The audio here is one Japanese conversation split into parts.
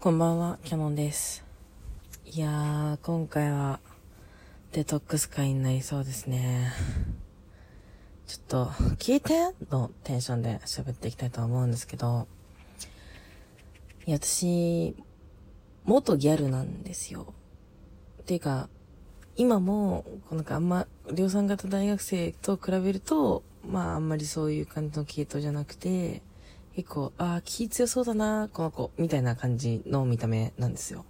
こんばんは、キャノンです。いやー、今回はデトックス会になりそうですね。ちょっと、聞いてのテンションで喋っていきたいと思うんですけど、いや、私、元ギャルなんですよ。っていうか、今も、こうなんかあんま、量産型大学生と比べると、まああんまりそういう感じの系統じゃなくて、結構、ああ、気強そうだな、この子、みたいな感じの見た目なんですよ。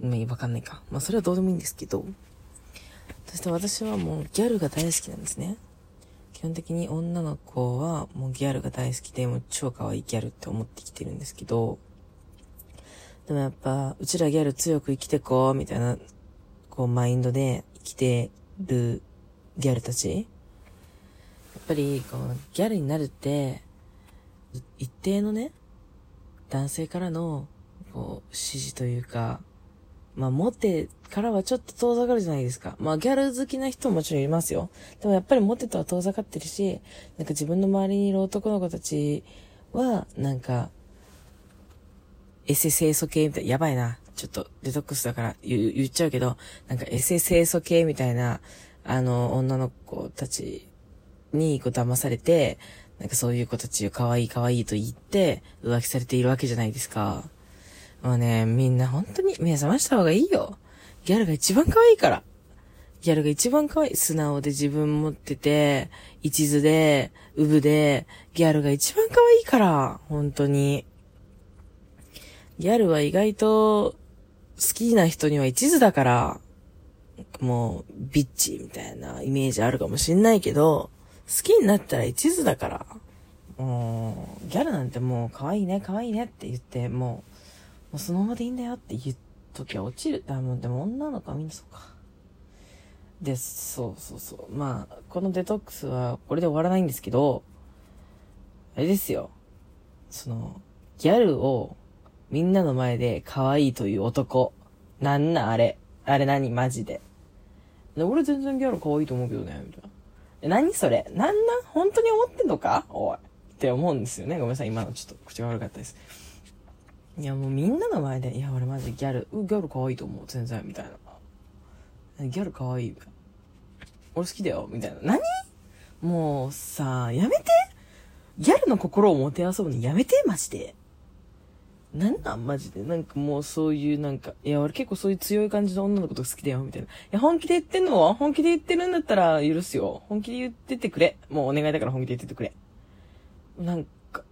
まあ、わかんないか。まあ、それはどうでもいいんですけど。そして私はもうギャルが大好きなんですね。基本的に女の子はもうギャルが大好きで、もう超可愛いギャルって思ってきてるんですけど、でもやっぱ、うちらギャル強く生きてこう、みたいな、こう、マインドで生きてるギャルたち。やっぱり、こう、ギャルになるって、一定のね、男性からの、こう、指示というか、まあ、モテからはちょっと遠ざかるじゃないですか。まあ、ギャル好きな人ももちろんいますよ。でもやっぱりモテとは遠ざかってるし、なんか自分の周りにいる男の子たちは、なんか、エセ清楚系みたいな、やばいな。ちょっとデトックスだから言言っちゃうけど、なんかエセ清楚系みたいな、あの、女の子たちにこう騙されて、なんかそういう子たちを可愛い可愛いと言って浮気されているわけじゃないですか。もうね、みんな本当に目覚ました方がいいよ。ギャルが一番可愛いから。ギャルが一番可愛い。素直で自分持ってて、一途で、ウブで、ギャルが一番可愛いから。本当に。ギャルは意外と好きな人には一途だから、もう、ビッチみたいなイメージあるかもしんないけど、好きになったら一途だから。もう、ギャルなんてもう可愛いね、可愛いねって言って、もう、もうそのままでいいんだよって言うときは落ちる。あ、もうでも女の子はみんなそうか。で、そうそうそう。まあ、このデトックスはこれで終わらないんですけど、あれですよ。その、ギャルをみんなの前で可愛いという男。なんなあれ。あれ何？マジ。で俺全然ギャル可愛いと思うけどね、みたいな。何それ？なんなん本当に思ってんのか？おい。って思うんですよね。ごめんなさい。今のちょっと口が悪かったです。いや、もうみんなの前で、いや、俺マジギャル、うギャル可愛いと思う。全然、みたいな。ギャル可愛い？俺好きだよ。みたいな。何？もうさ、やめて？ギャルの心をもてあそぶのやめて？マジで。なんなんマジで。なんかもうそういうなんか、いや、俺結構そういう強い感じの女の子と好きだよ、みたいな。いや、本気で言ってんの本気で言ってるんだったら許すよ。本気で言っててくれ。もうお願いだから本気で言っててくれ。なんか、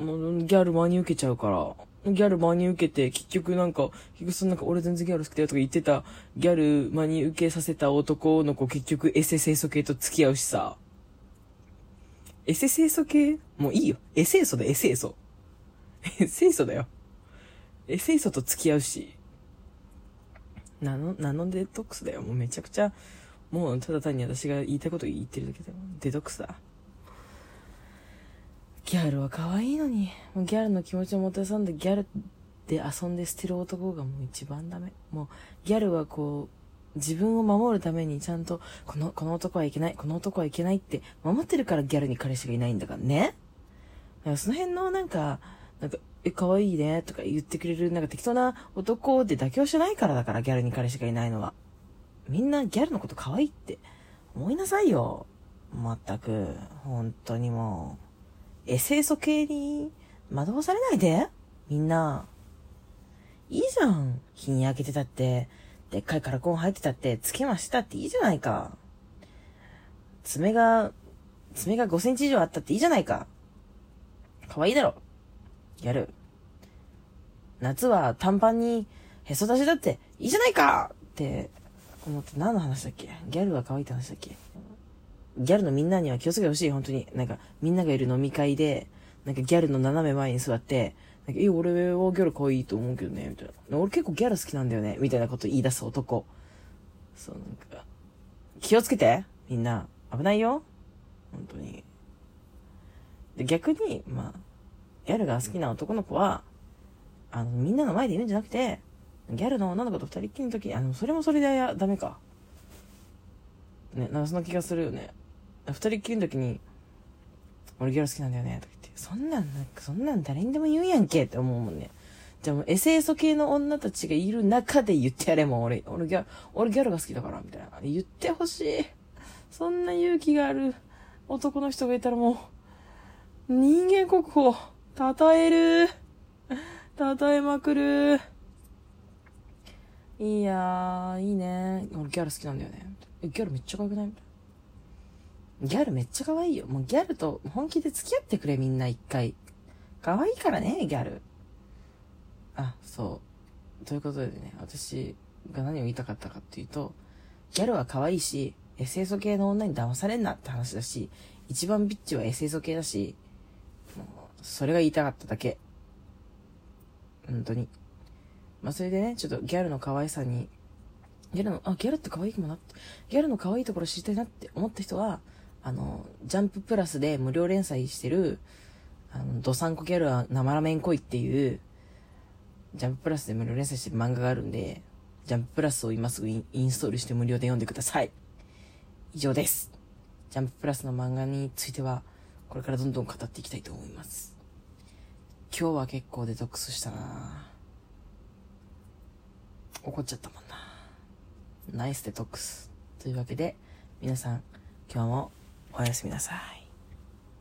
もうギャル真に受けちゃうから。ギャル真に受けて、結局なんか、結局そのなんか俺全然ギャル好きだよとか言ってた、ギャル真に受けさせた男の子結局エセ清楚系と付き合うしさ。エセ清楚系？もういいよ。エセ清楚でエセ清楚。エセ清楚だよ。エセ清楚と付き合うし。ナノ、ナノデトックスだよ。もうめちゃくちゃ、もうただ単に私が言いたいこと言ってるだけだよ。デトックスだ。ギャルは可愛いのに、もうギャルの気持ちをもてあそんでギャルで遊んで捨てる男がもう一番ダメ。もうギャルはこう、自分を守るためにちゃんと、この、この男はいけない、この男はいけないって守ってるからギャルに彼氏がいないんだからね。だからその辺のなんか、なんか、え、可愛いねとか言ってくれる、なんか適当な男で妥協しないからだから、ギャルに彼氏がいないのは。みんなギャルのこと可愛いって思いなさいよ。まったく、本当にもう。エセ素系に惑わされないでみんな。いいじゃん。日に焼けてたって、でっかいカラコン入ってたって、つけましたっていいじゃないか。爪が、爪が5センチ以上あったっていいじゃないか。可愛いだろ。ギャル。夏は短パンにへそ出しだっていいじゃないかって思って何の話だっけ？ギャルは可愛いって話だっけ？ギャルのみんなには気をつけてほしい、本当に。なんか、みんながいる飲み会で、なんかギャルの斜め前に座って、なんか、え、俺はギャル可愛いと思うけどね、みたいな。俺結構ギャル好きなんだよね、みたいなこと言い出す男。そう、なんか、気をつけてみんな。危ないよ本当に。で、逆に、まあ、ギャルが好きな男の子は、あの、みんなの前で言うんじゃなくて、ギャルの女の子と二人っきりの時に、あの、それもそれでダメか。ね、なんかそんな気がするよね。二人っきりの時に、俺ギャル好きなんだよね、とか言って、そんなん、なんかそんなん誰にでも言うやんけって思うもんね。じゃあもうエセエソ系の女たちがいる中で言ってやれもん、俺、俺ギャル、俺ギャルが好きだから、みたいな。言ってほしい。そんな勇気がある男の人がいたらもう、人間国宝、称える。称えまくる。いいやー、いいね。俺ギャル好きなんだよね。ギャルめっちゃ可愛くない？ギャルめっちゃ可愛いよ。もうギャルと本気で付き合ってくれ、みんな一回。可愛いからね、ギャル。あ、そう。ということでね、私が何を言いたかったかっていうと、ギャルは可愛いし、エセソ系の女に騙されんなって話だし、一番ビッチはエセソ系だし、それが言いたかっただけ。本当に。まあ、それでね、ちょっとギャルの可愛さに、ギャルの、あ、ギャルって可愛いかもなって、ギャルの可愛いところ知りたいなって思った人は、あの、ジャンププラスで無料連載してる、あの、ドサンコギャルは生ラメン恋っていう、ジャンププラスで無料連載してる漫画があるんで、ジャンププラスを今すぐインストールして無料で読んでください。以上です。ジャンププラスの漫画については、これからどんどん語っていきたいと思います。今日は結構デトックスしたな怒っちゃったもんな。ナイスデトックス。というわけで、皆さん、今日もおやすみなさい。